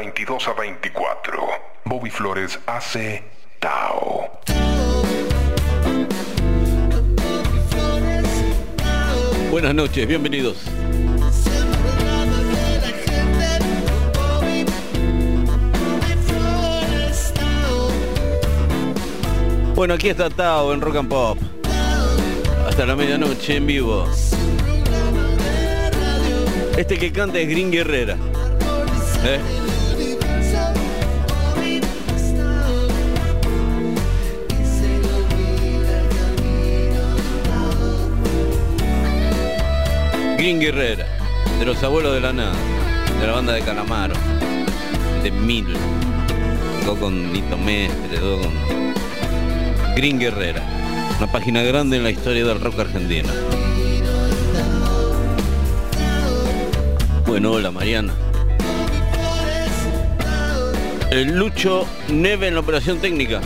22 a 24. Bobby Flores hace Tao. Buenas noches, bienvenidos. Bueno, aquí está Tao en Rock and Pop. Hasta la medianoche en vivo. Este que canta es Green Guerrera. ¿Eh? Green Guerrera, de los abuelos de la nada, de la banda de Calamaro, de Mil, todo con Nito Mestre, todo con Green Guerrera, una página grande en la historia del rock argentino. Bueno, hola Mariana. El Lucho Neve en la operación técnica.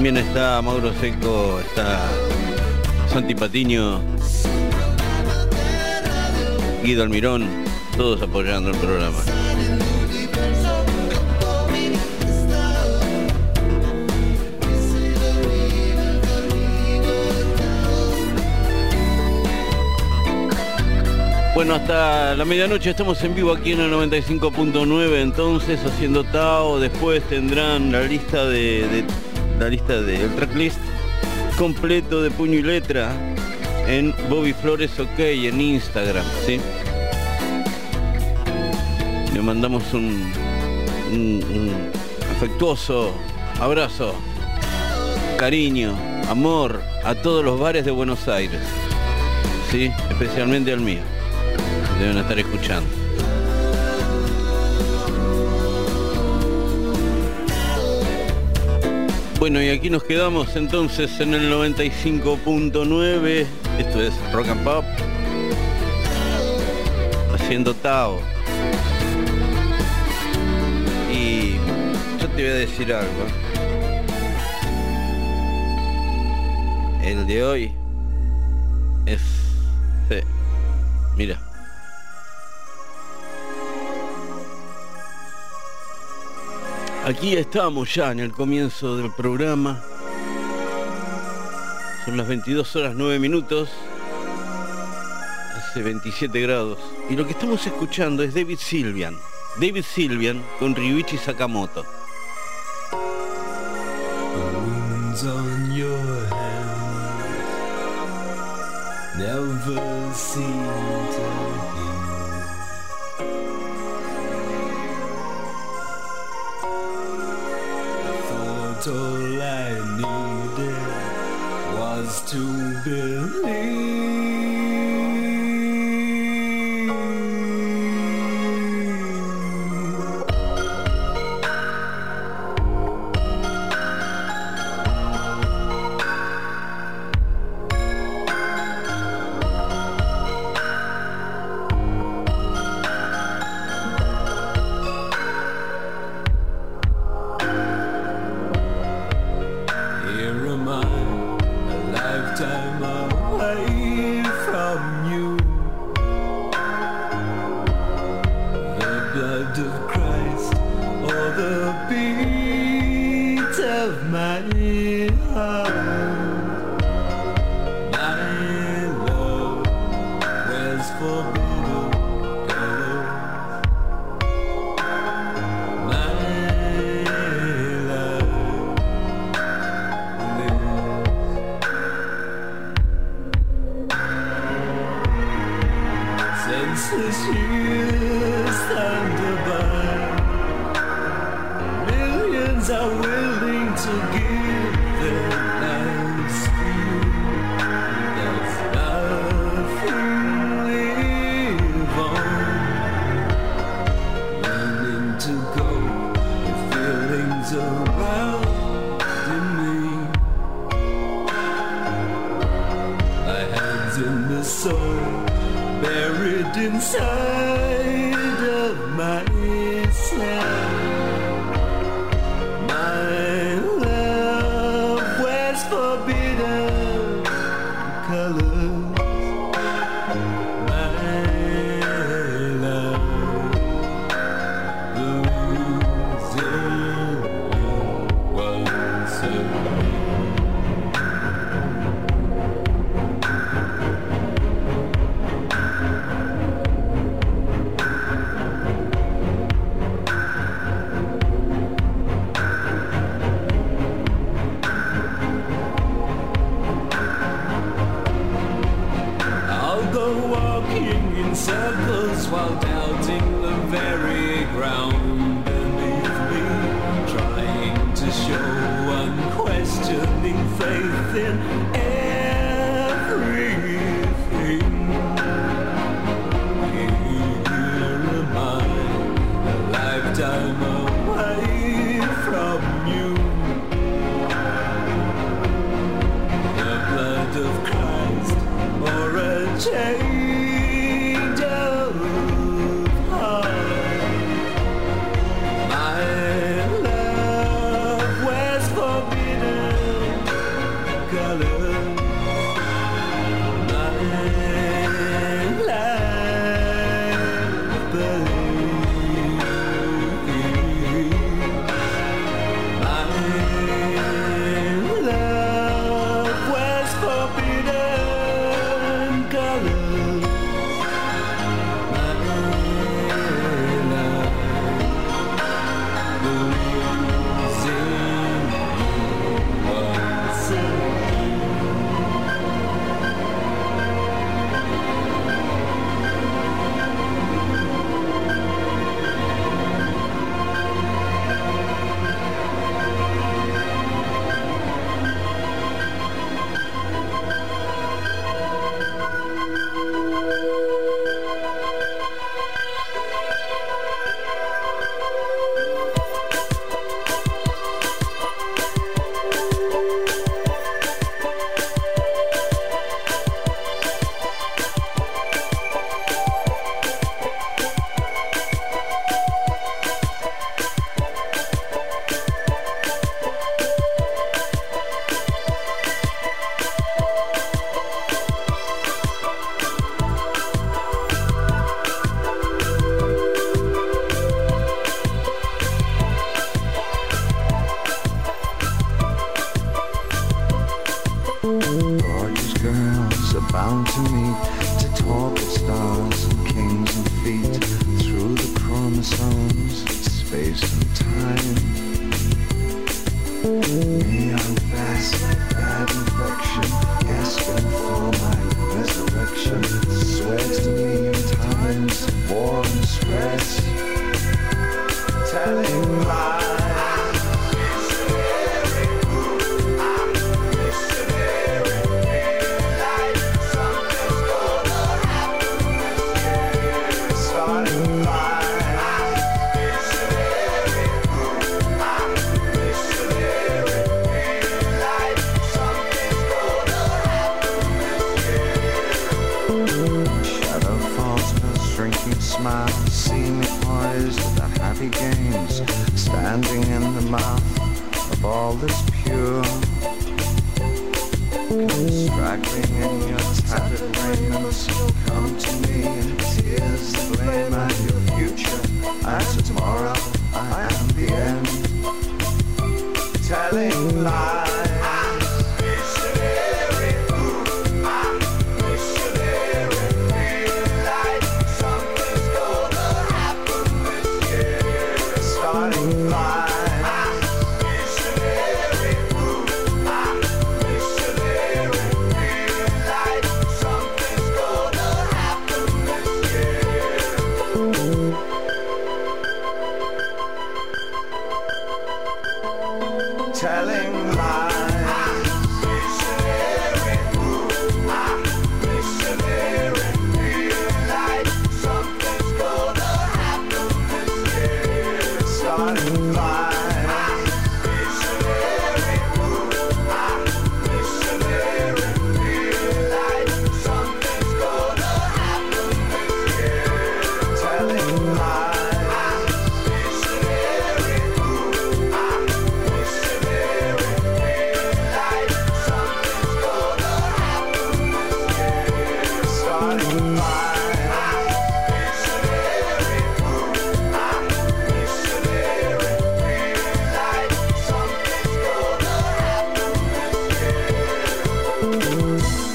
También está Mauro Seco, está Santi Patiño, Guido Almirón, todos apoyando el programa. Bueno, hasta la medianoche estamos en vivo aquí en el 95.9, entonces haciendo Tao, después tendrán la lista de, de la lista del tracklist completo de puño y letra en Bobby Flores OK en Instagram, ¿sí? Le mandamos un, un- un afectuoso abrazo, cariño, amor a todos los bares de Buenos Aires, ¿sí? Especialmente al mío. Deben estar escuchando. Bueno, y aquí nos quedamos entonces en el 95.9. Esto es Rock and Pop. Haciendo Tao. Y yo te voy a decir algo. El de hoy es... sí, mira. Aquí estamos ya en el comienzo del programa. Son las 22 horas 9 minutos. Hace 27 grados. Y lo que estamos escuchando es David Silvian. David Silvian con Ryuichi Sakamoto. All I needed was to believe. you.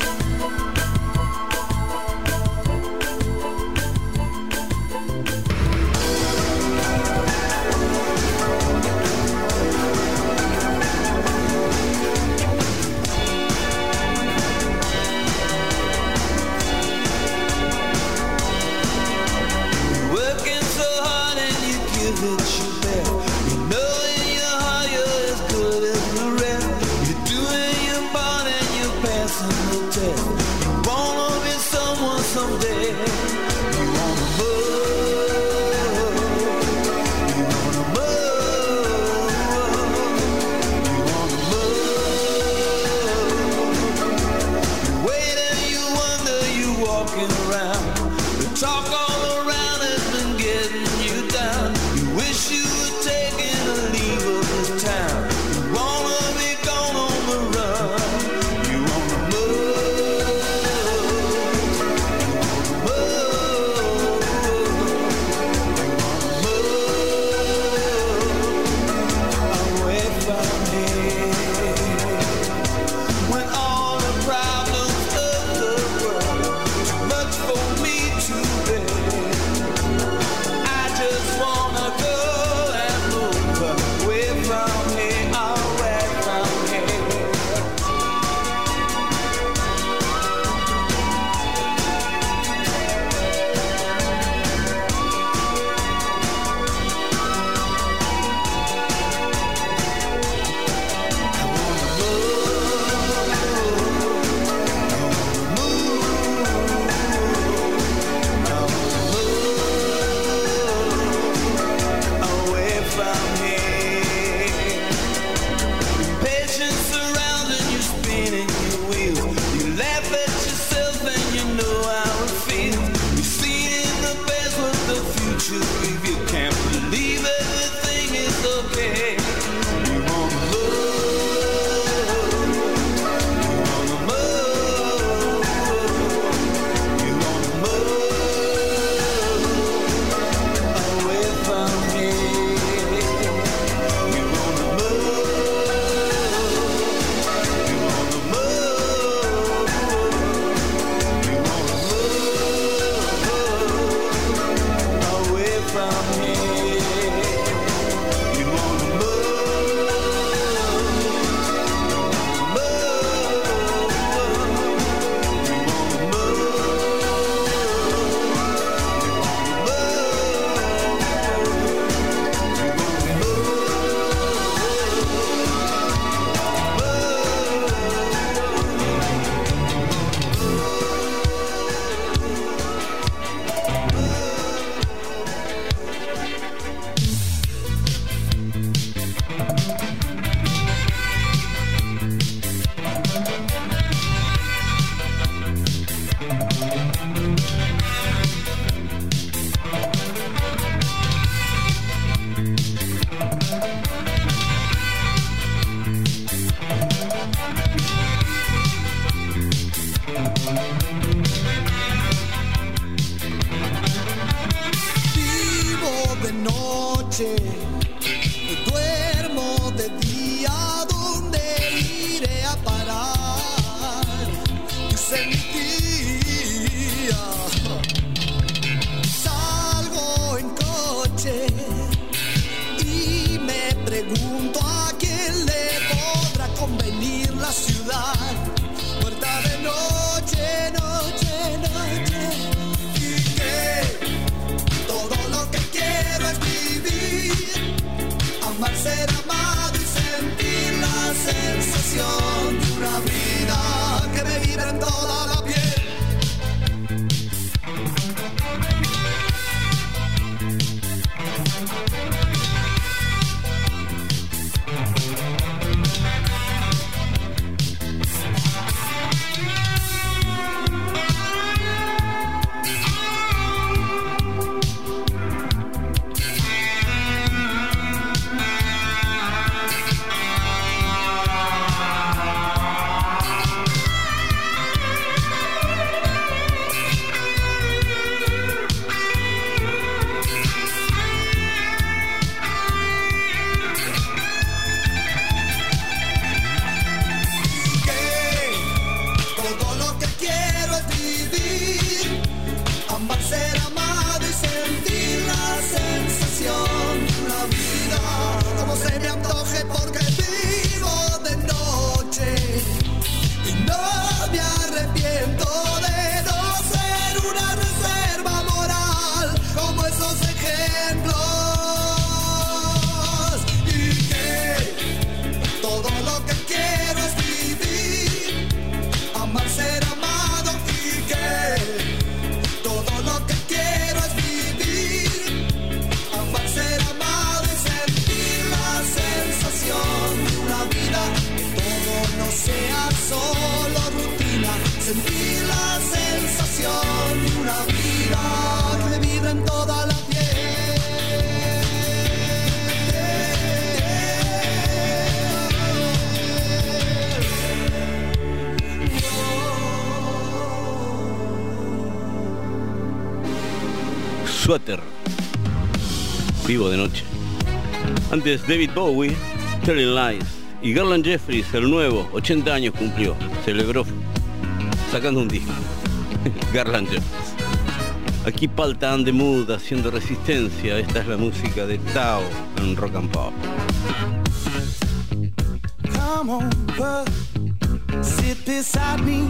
David Bowie, Telling Lies. Y Garland Jeffries, el nuevo, 80 años cumplió. Celebró sacando un disco. Garland Jeffries. Aquí Palta and the Mood haciendo resistencia. Esta es la música de Tao en Rock and Pop. Sit beside me,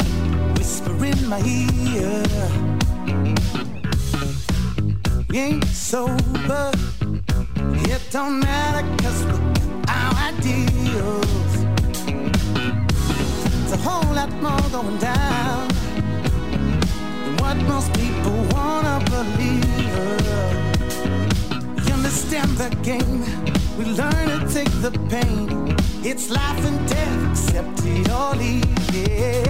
whisper in my ear. Don't matter cause we're our ideals. There's a whole lot more going down than what most people wanna believe. You understand the game, we learn to take the pain. It's life and death, except your leave. Yeah.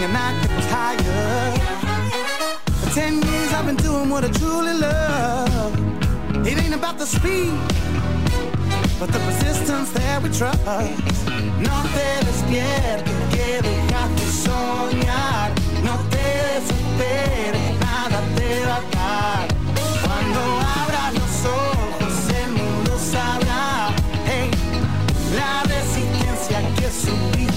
We're gonna sing a night that goes higher. For ten years I've been doing what I truly love. It ain't about the speed, but the persistence that we trust. No te despiertes, que dejas de soñar. No te desesperes, nada te va a dar. Cuando abras los ojos, el mundo sabrá. Hey, la resistencia que supiste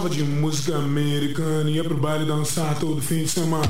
gostava de música americana, ia pro baile dançar todo fim de semana.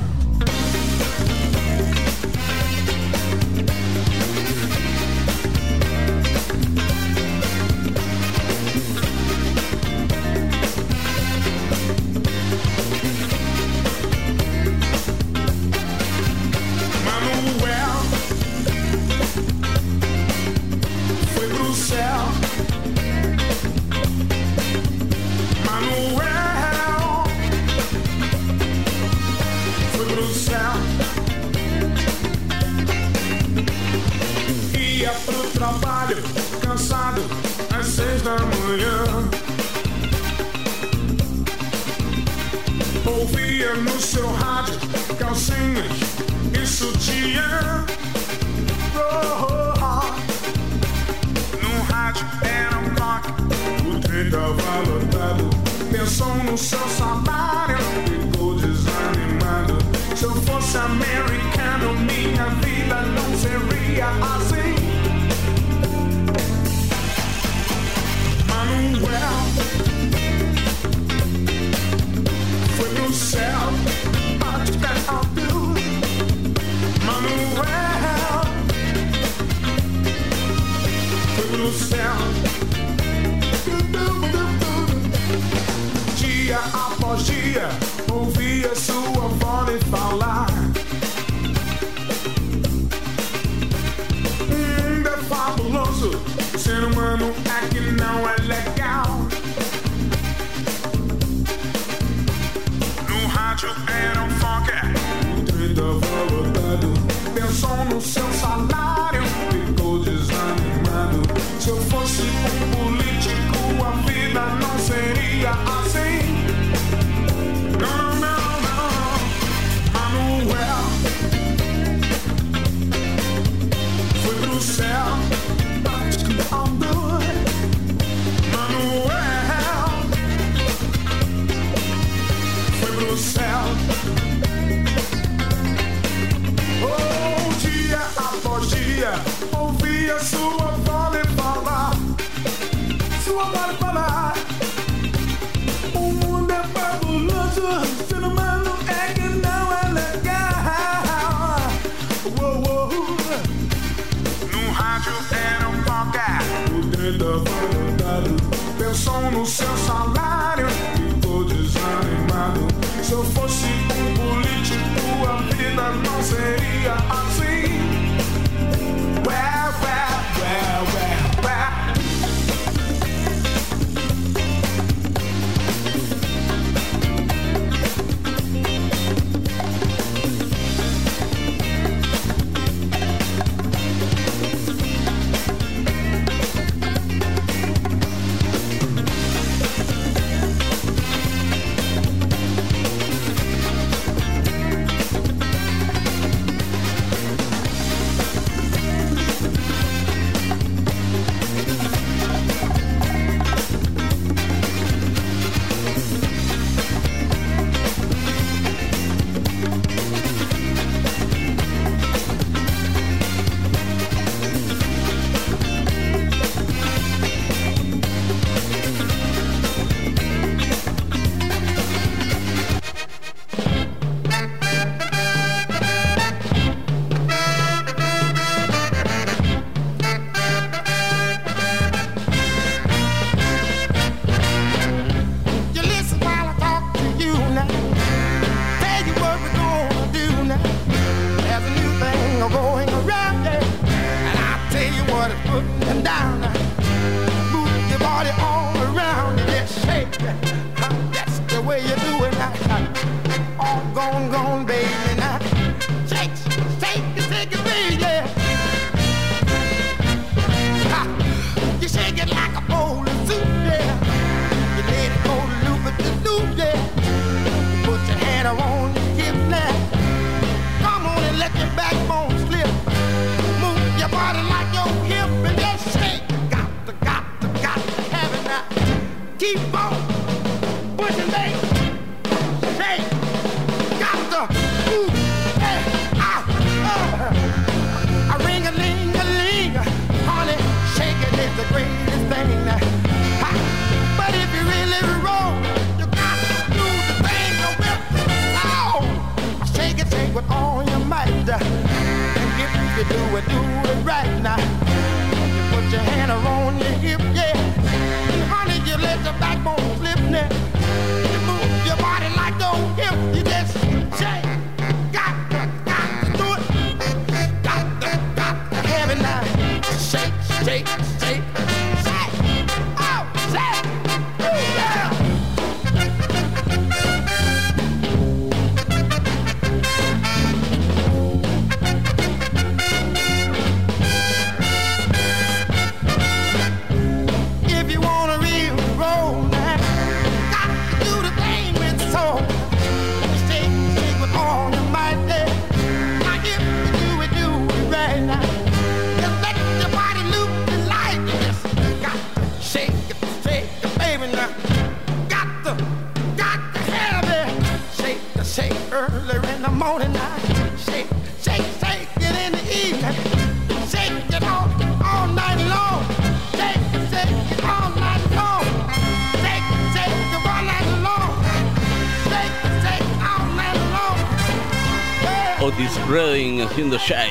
Redding haciendo Shake.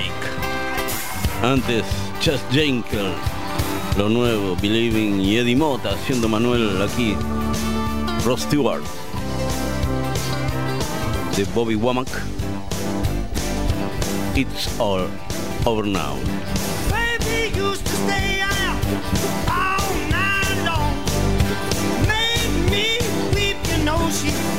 Antes Chas Jenkins, lo nuevo, Believing y Eddie Mota haciendo Manuel aquí. Ross Stewart de Bobby Womack. It's all over now. she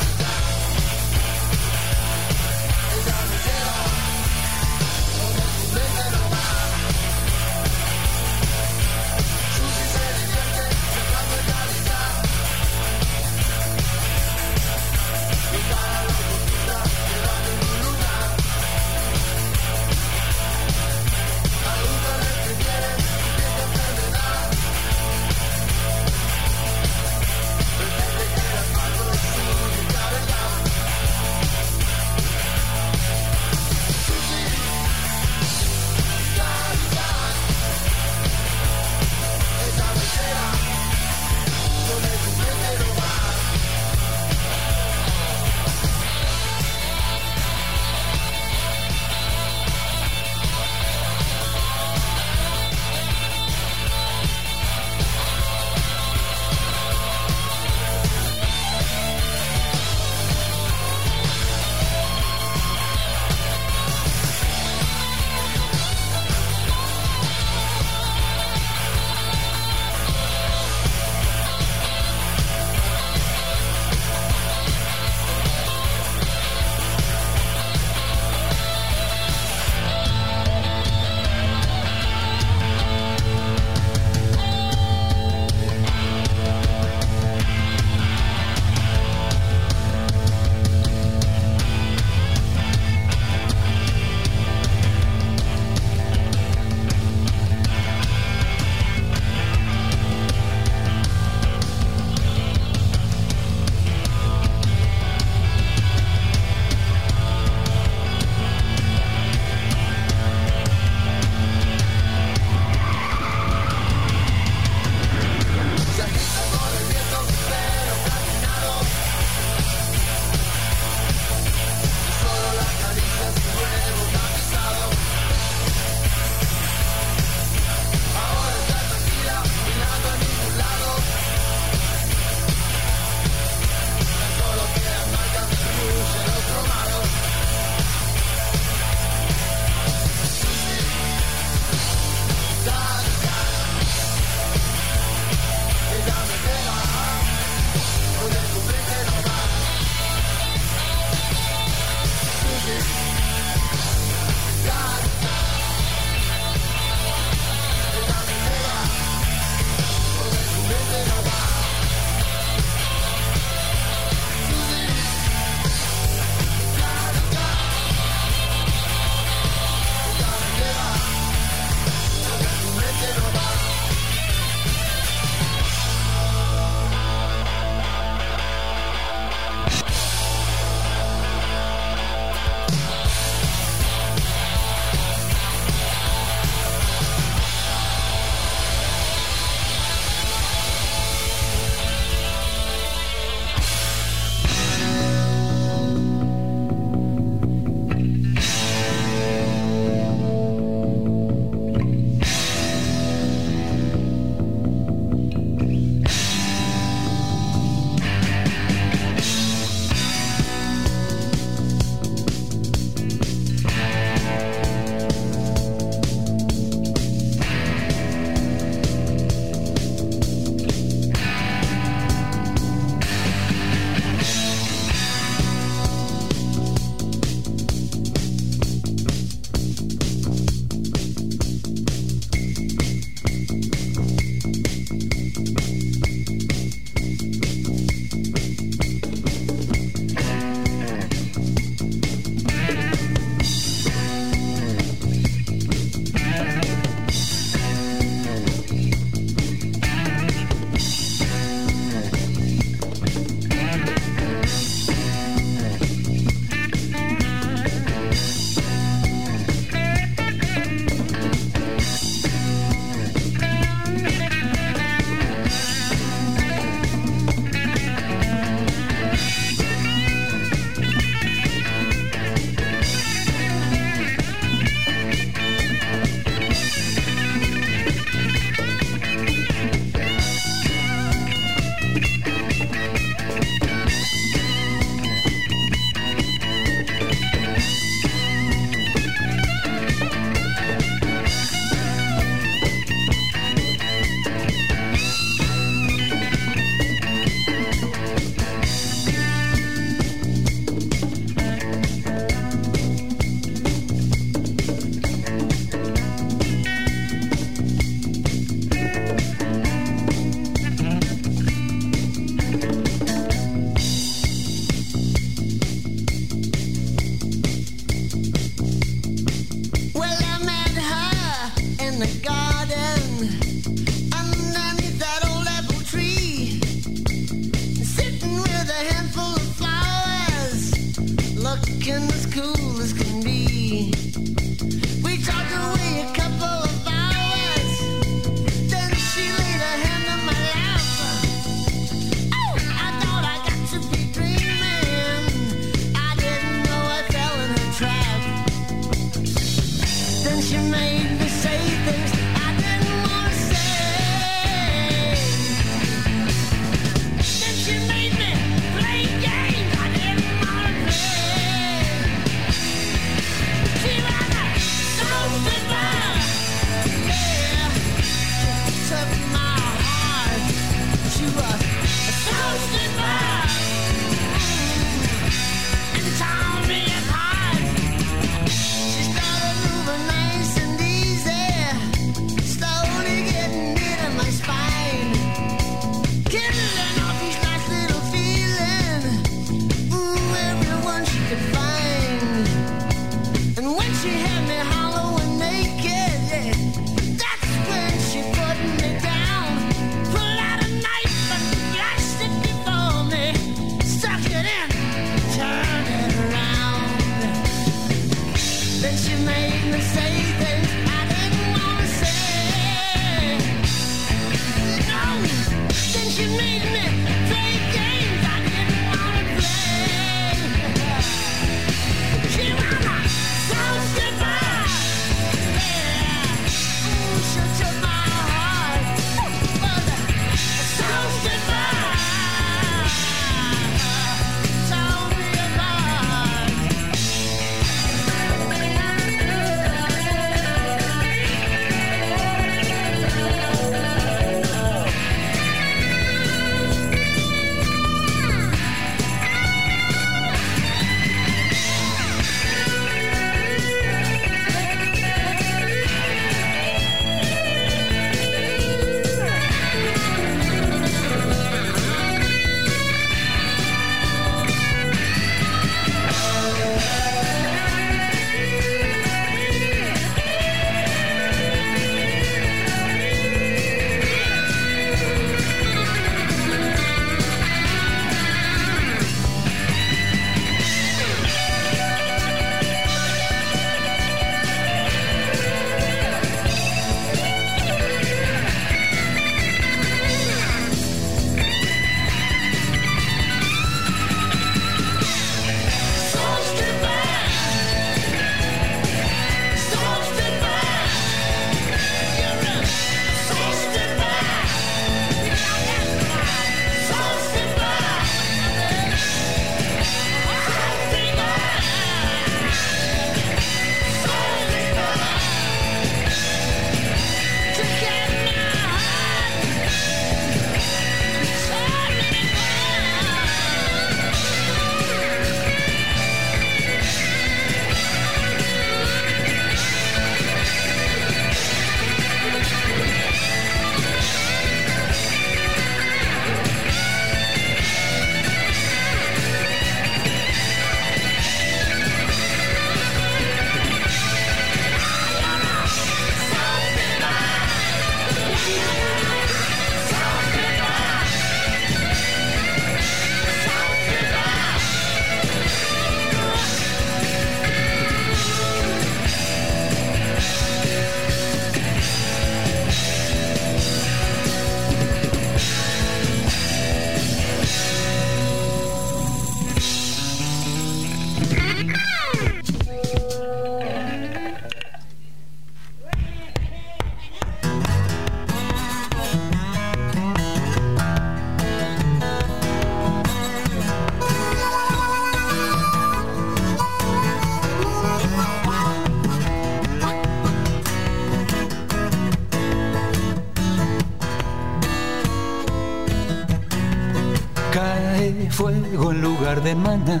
de maná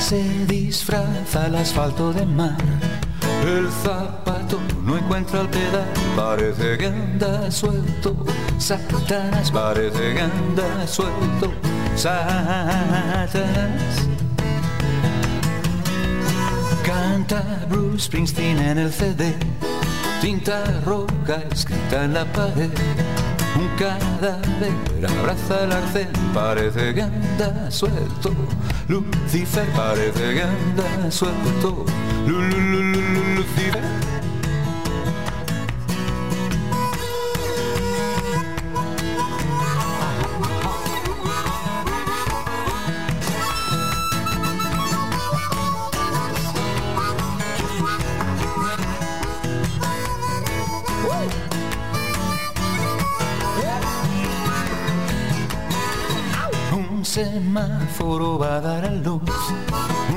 se disfraza el asfalto de mar. El zapato no encuentra el pedal, parece que anda suelto. Satanás, parece que anda suelto. Satanás. Canta Bruce Springsteen en el CD, tinta roja escrita en la pared un cadáver abraza el arcén, parece que anda suelto. Lucifer parece que anda suelto. Lu, lu, lu, lu, lu, Lucifer. Semáforo va a dar a luz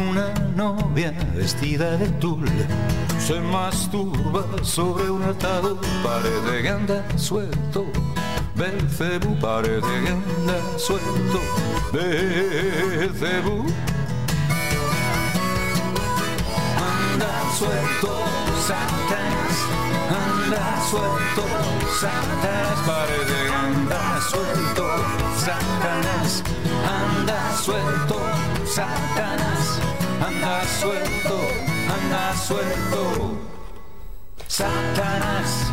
una novia vestida de tul. Se masturba sobre un atado, parece que anda suelto. Belcebú parece que anda suelto. Belcebú anda suelto, anda suelto, Satanás, parece anda suelto, Satanás, anda suelto, Satanás, anda suelto, anda suelto, Satanás.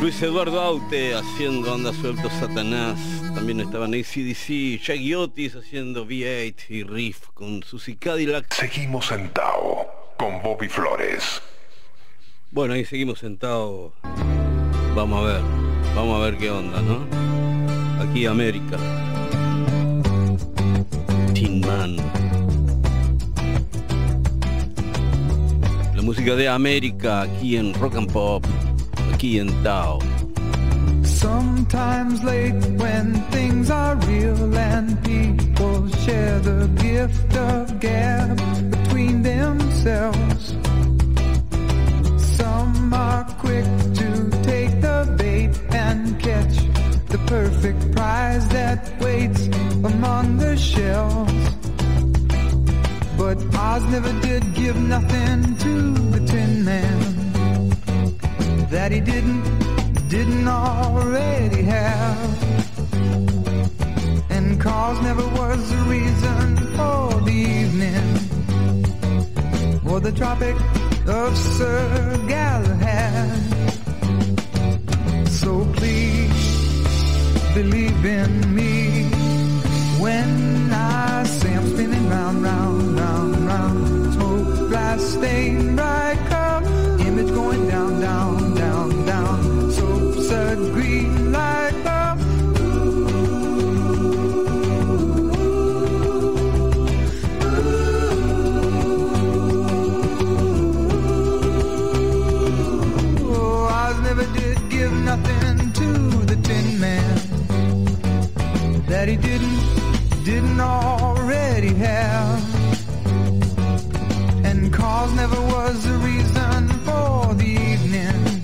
Luis Eduardo Aute haciendo Anda Suelto Satanás. También estaban ACDC, Shaggy Otis haciendo V8 y Riff con Susie Cadillac. Seguimos en Tao con Bobby Flores. Bueno, ahí seguimos sentados. Vamos a ver, vamos a ver qué onda, ¿no? Aquí América. Tin Man. La música de América aquí en Rock and Pop, aquí en Tao. Sometimes late when things are real and people share the gift of gab between themselves. Some are quick to take the bait and catch the perfect prize that waits among the shells. But Oz never did give nothing to the Tin Man that he didn't didn't already have. And cause never was the reason for the evening or the Tropic of Sir Galahad. So please believe in me when I say I'm spinning round, round, round, round. Smoke, glass, stain, bright cup, image going down, down, down, down. So absurd, didn't already have. And cause never was the reason for the evening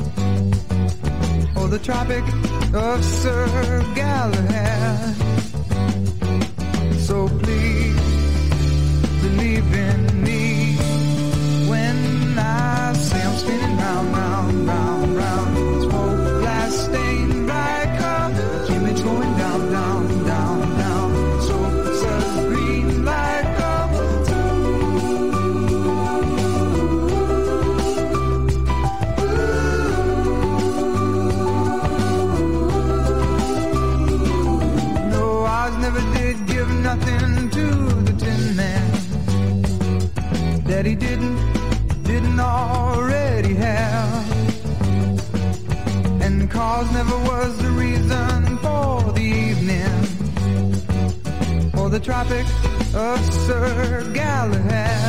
or the Tropic of Sir Galahad. So please believe in Sir Galahad.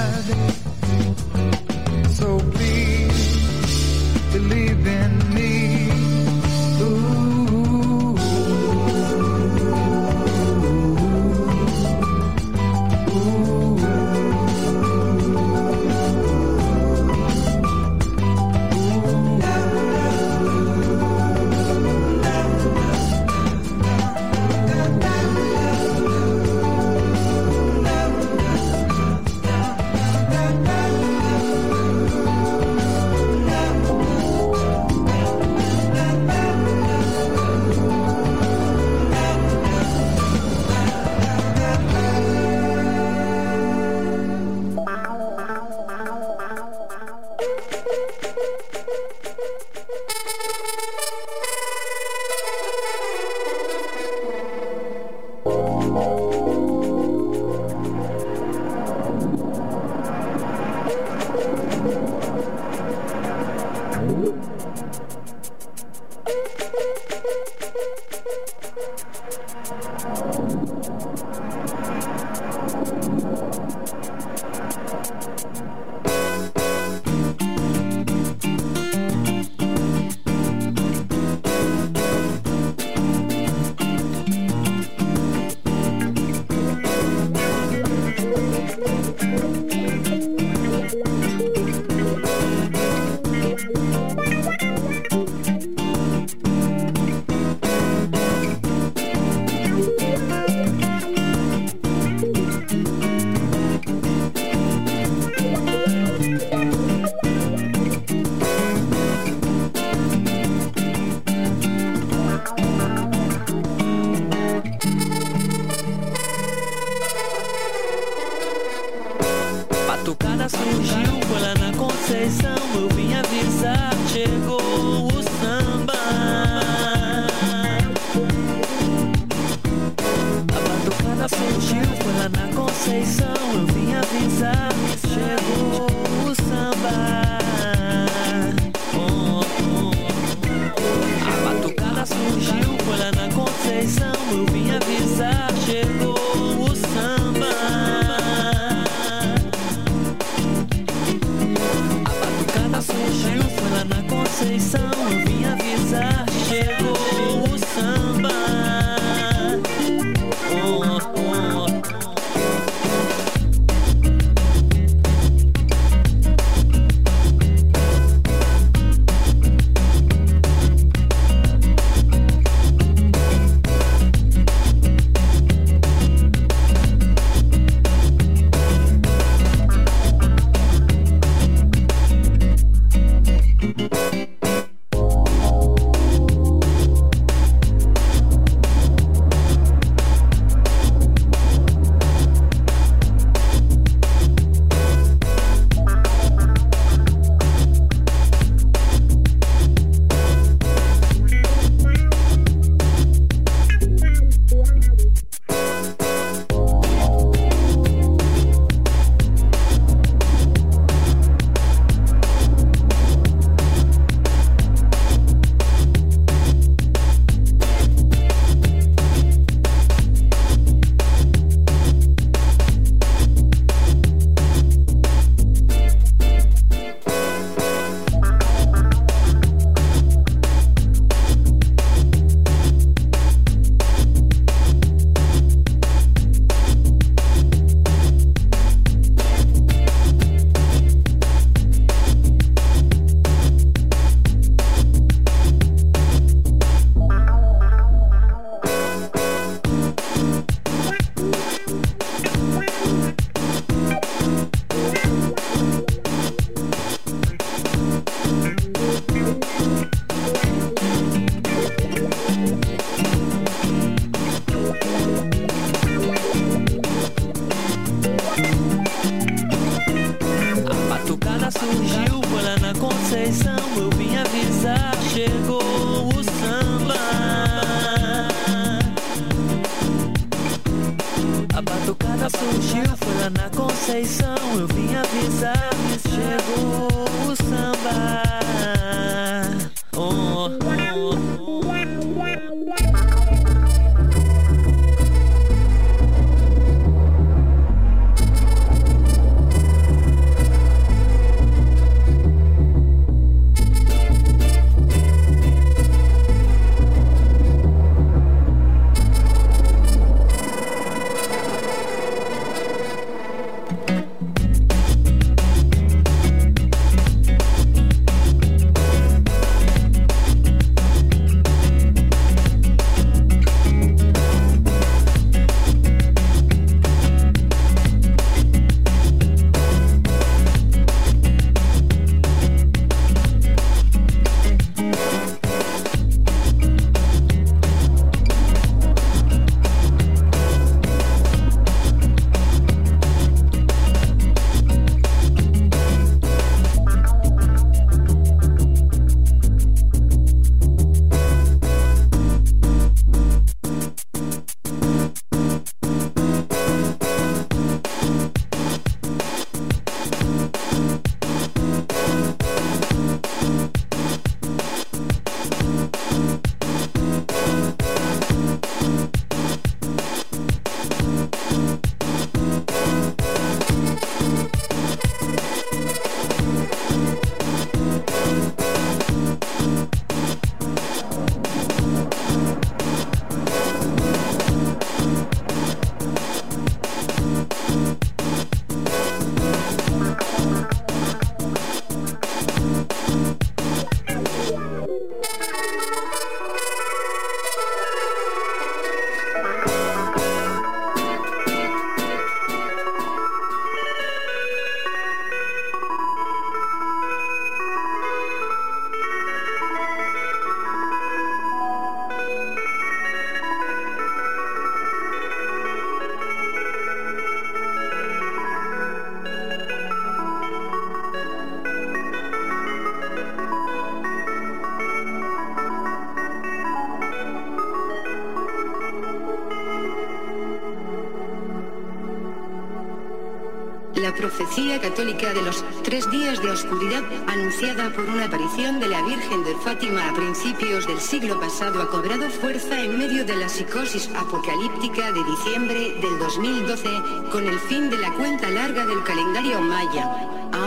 Católica de los tres días de oscuridad anunciada por una aparición de la Virgen de Fátima a principios del siglo pasado ha cobrado fuerza en medio de la psicosis apocalíptica de diciembre del 2012 con el fin de la cuenta larga del calendario maya.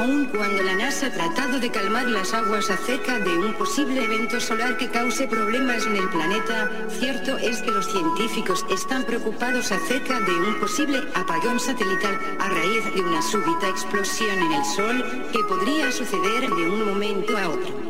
Aun cuando la NASA ha tratado de calmar las aguas acerca de un posible evento solar que cause problemas en el planeta, cierto es que los científicos están preocupados acerca de un posible apagón satelital a raíz de una súbita explosión en el Sol que podría suceder de un momento a otro.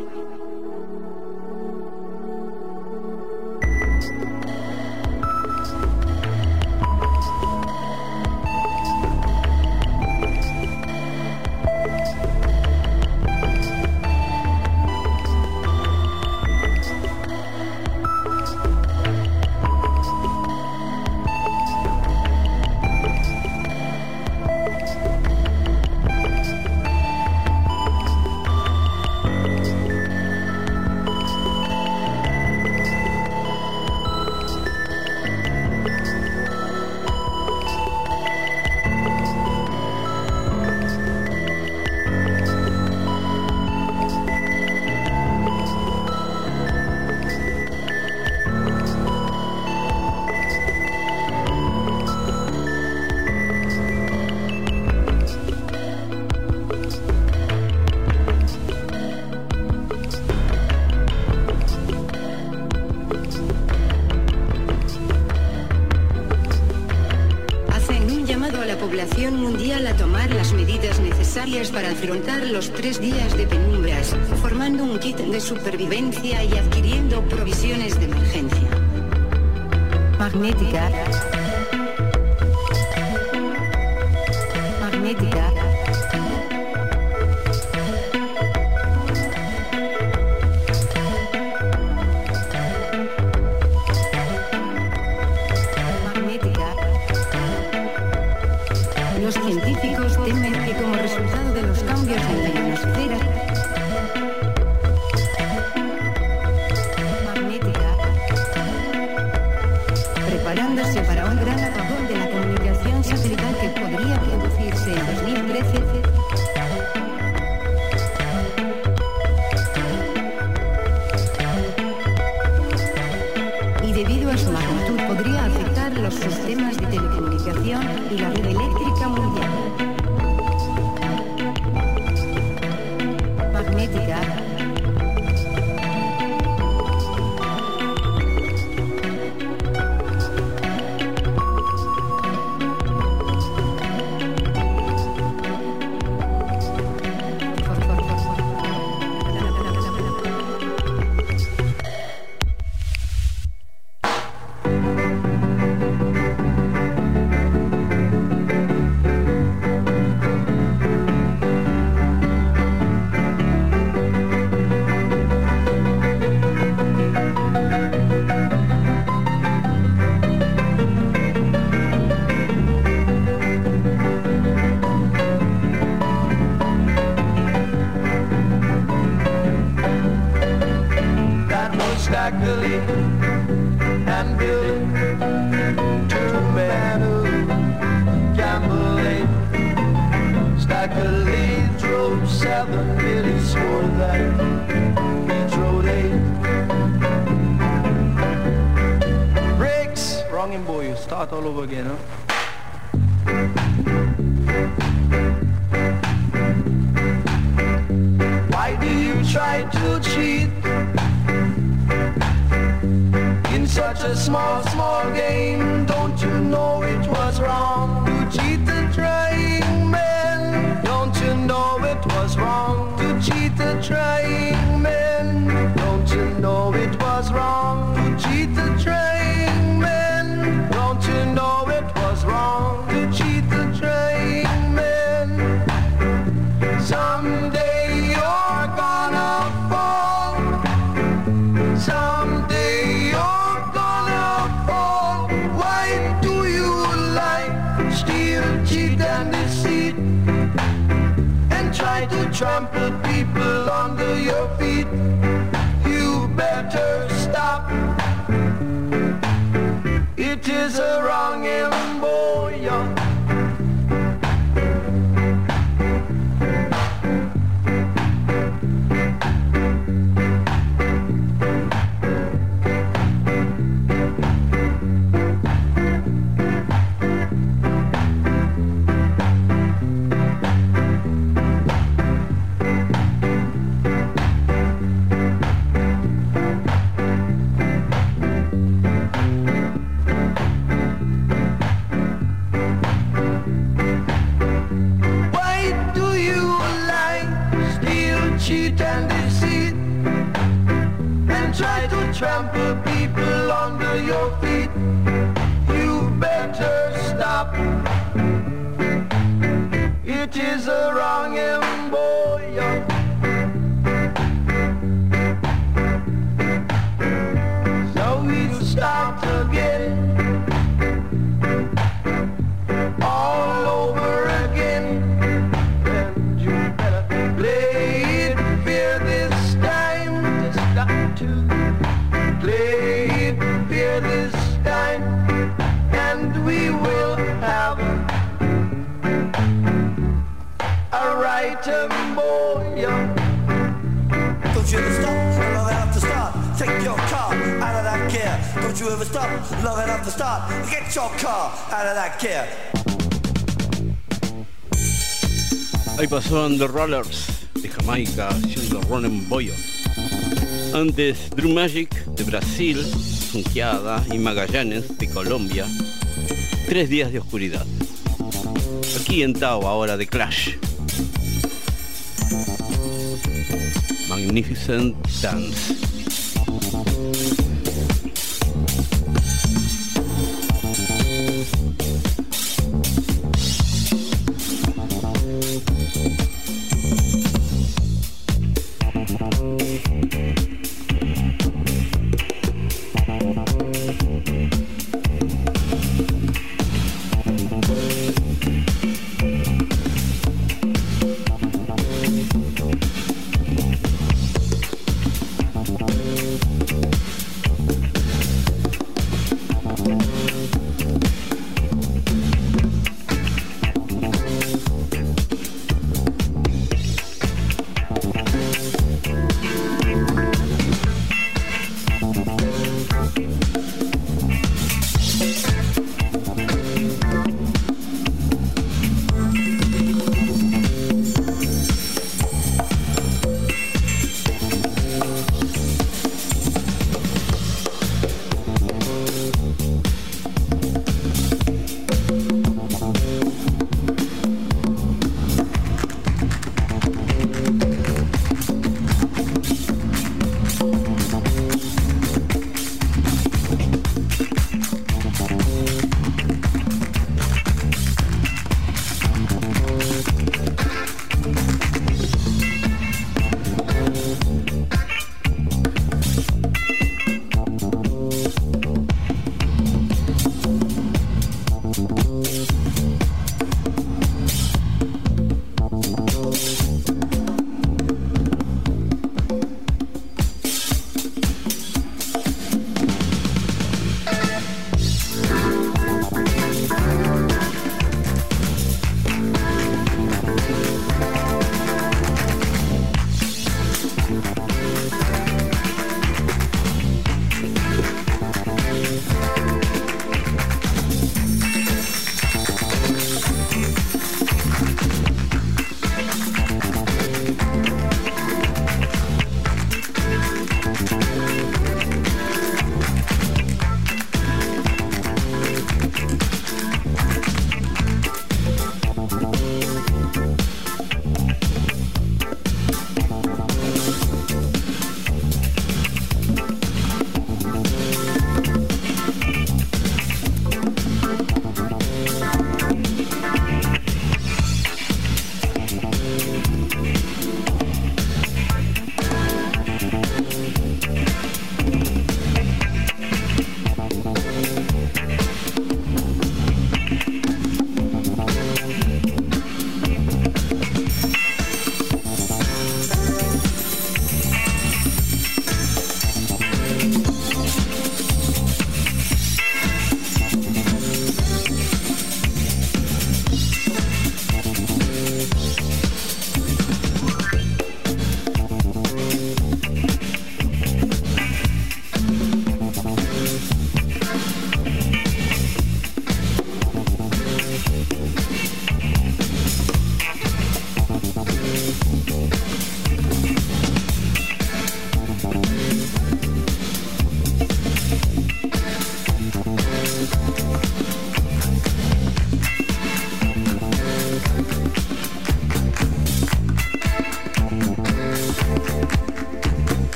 1981 era long enough to start. Get your car out of that gear. Ahí pasaban The Rollers de Jamaica haciendo Ronen Boyo. Antes Drew Magic de Brasil, Funkeada y Magallanes de Colombia. Tres días de oscuridad. Aquí en Tao ahora de Clash. Magnificent Dance.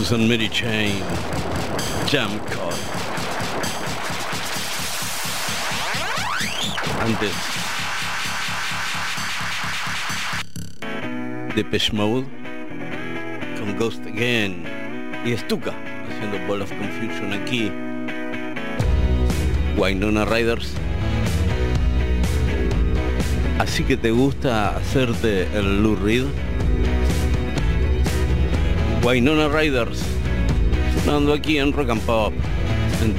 Jesus and Chain. Jam Call. Antes. Depeche Mode. Con Ghost Again. Y Stuka haciendo Ball of Confusion aquí. Wynonna Riders. Así que te gusta hacerte el Lou Reed. Wynonna Riders. Sonando aquí en Rock and Pop. En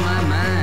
my mind.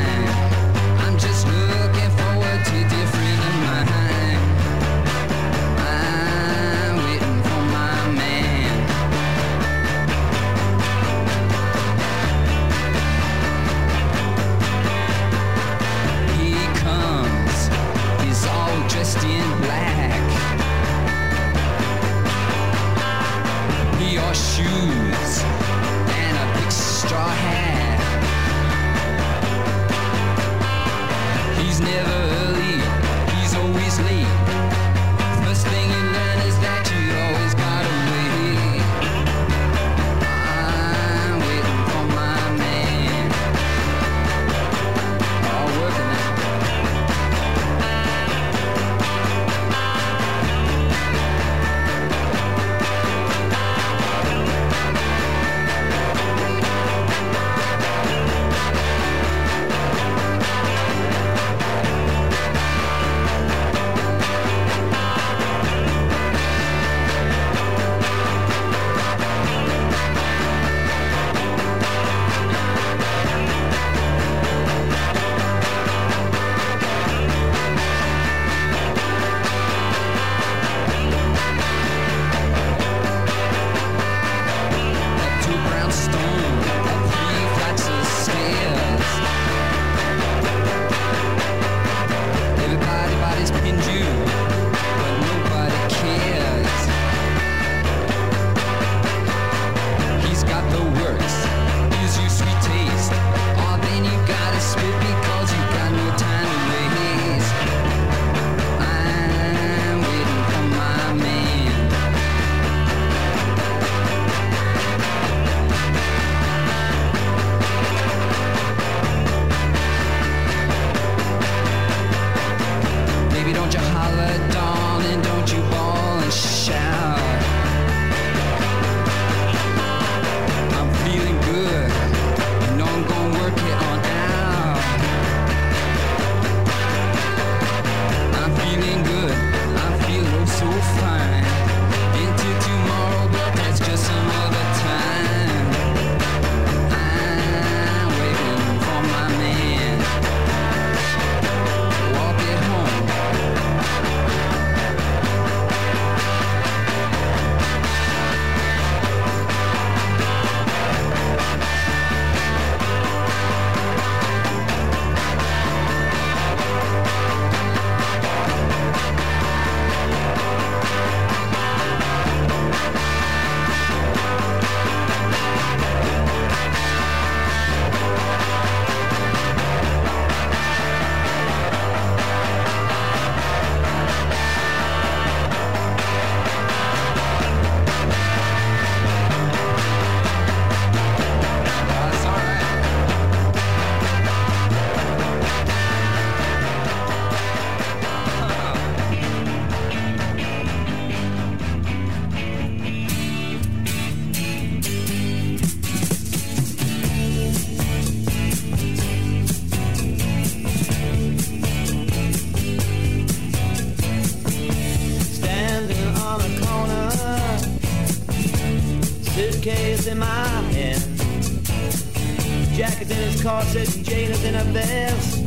says is in a vest.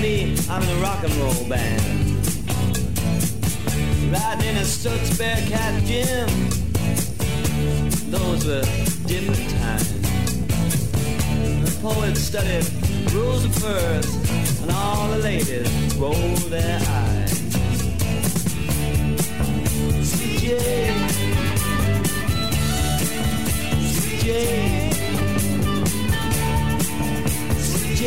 Me, I'm in a rock and roll band. Riding in a Stutz Bearcat gym. Those were different times. The poets studied rules of verse, and all the ladies rolled their eyes. CJ. CJ. Now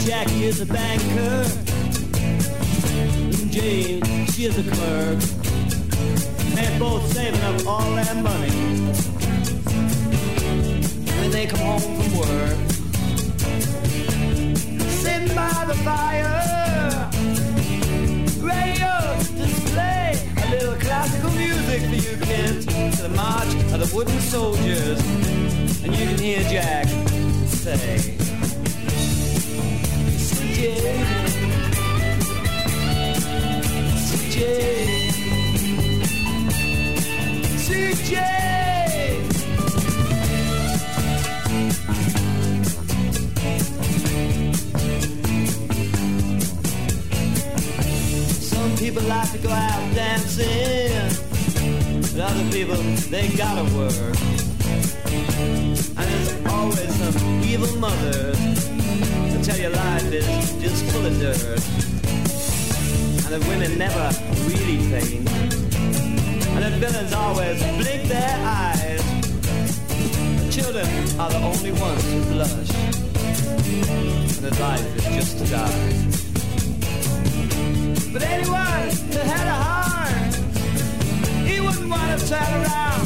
Jackie is a banker. And Jane, she is a clerk. They're both saving up all that money. When they come home from work, sitting by the fire. way for you can to the march of the wooden soldiers. And you can hear Jack say, CJ, CJ, CJ. Some people like to go out dancing but other people, they gotta work. And there's always some evil mother to tell you life is just full of dirt. And the women never really faint. And the villains always blink their eyes. The children are the only ones who blush. And the life is just to die. But anyone who had a sat around.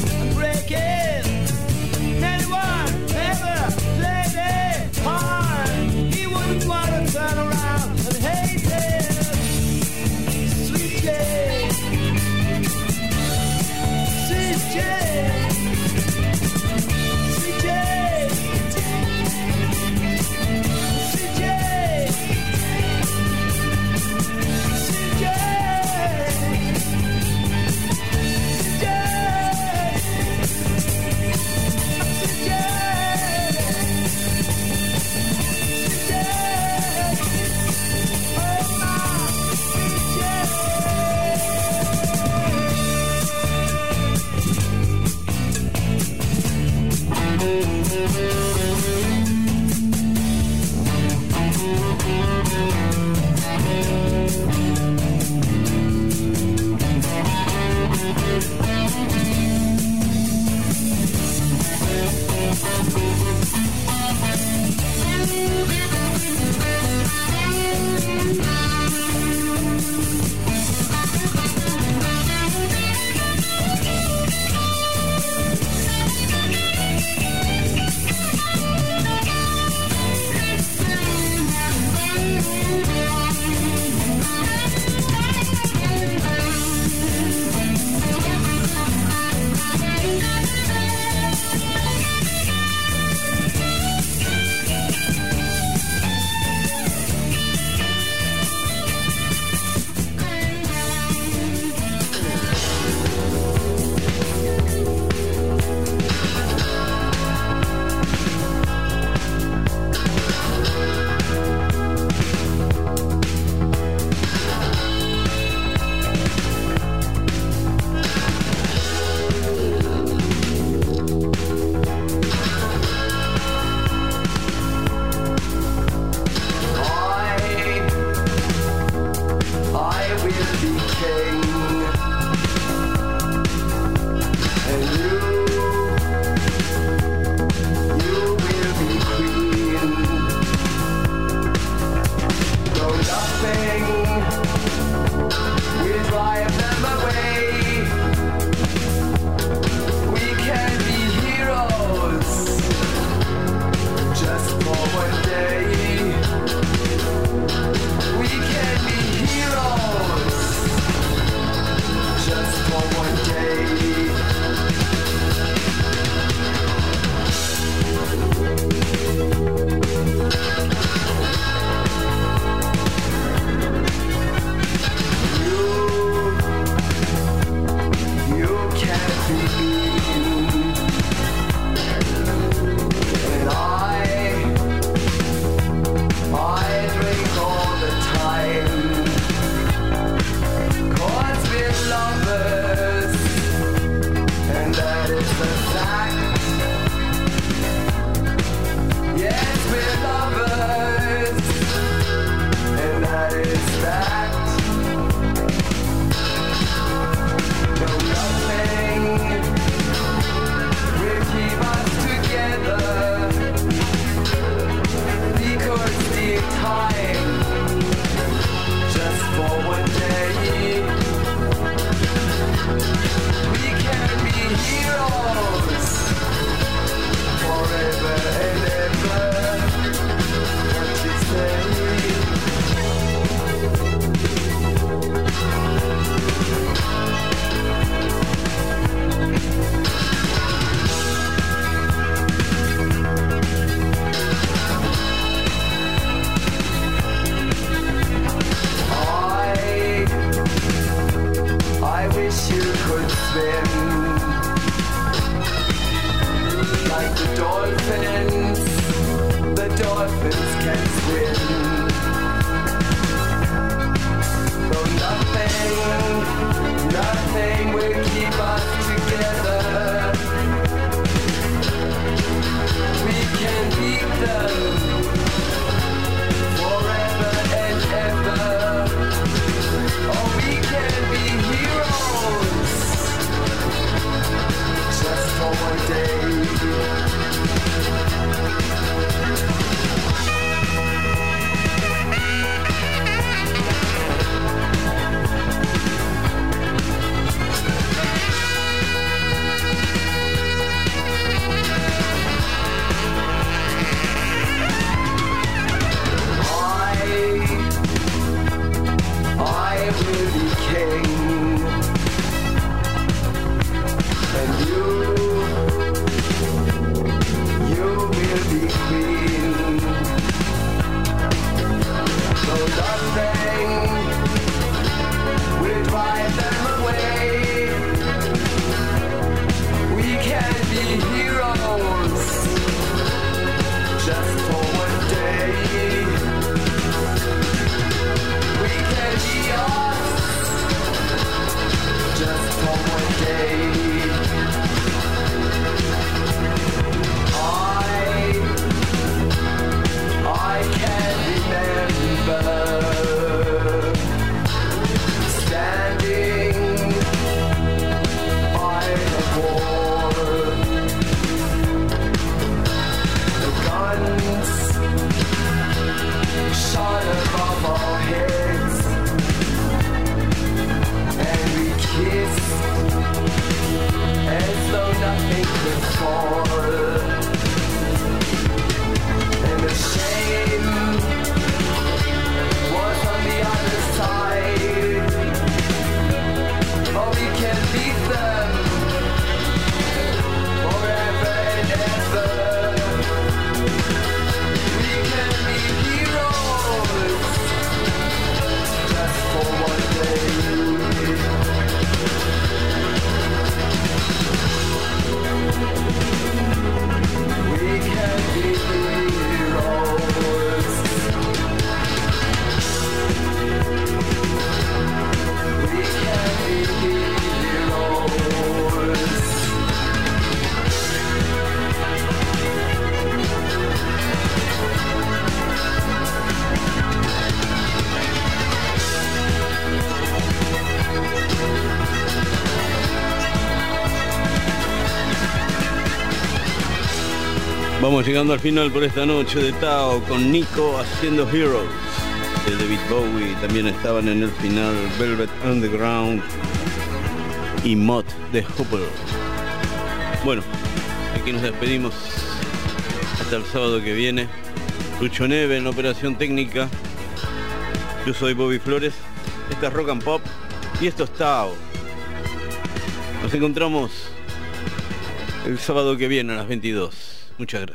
Llegando al final por esta noche de Tao con Nico haciendo Heroes de David Bowie. También estaban en el final Velvet Underground y Mott de Hooper. Bueno, aquí nos despedimos hasta el sábado que viene. Lucho Neve en operación técnica. Yo soy Bobby Flores. Esta es Rock and Pop y esto es Tao. Nos encontramos el sábado que viene a las 22. Muchas gracias.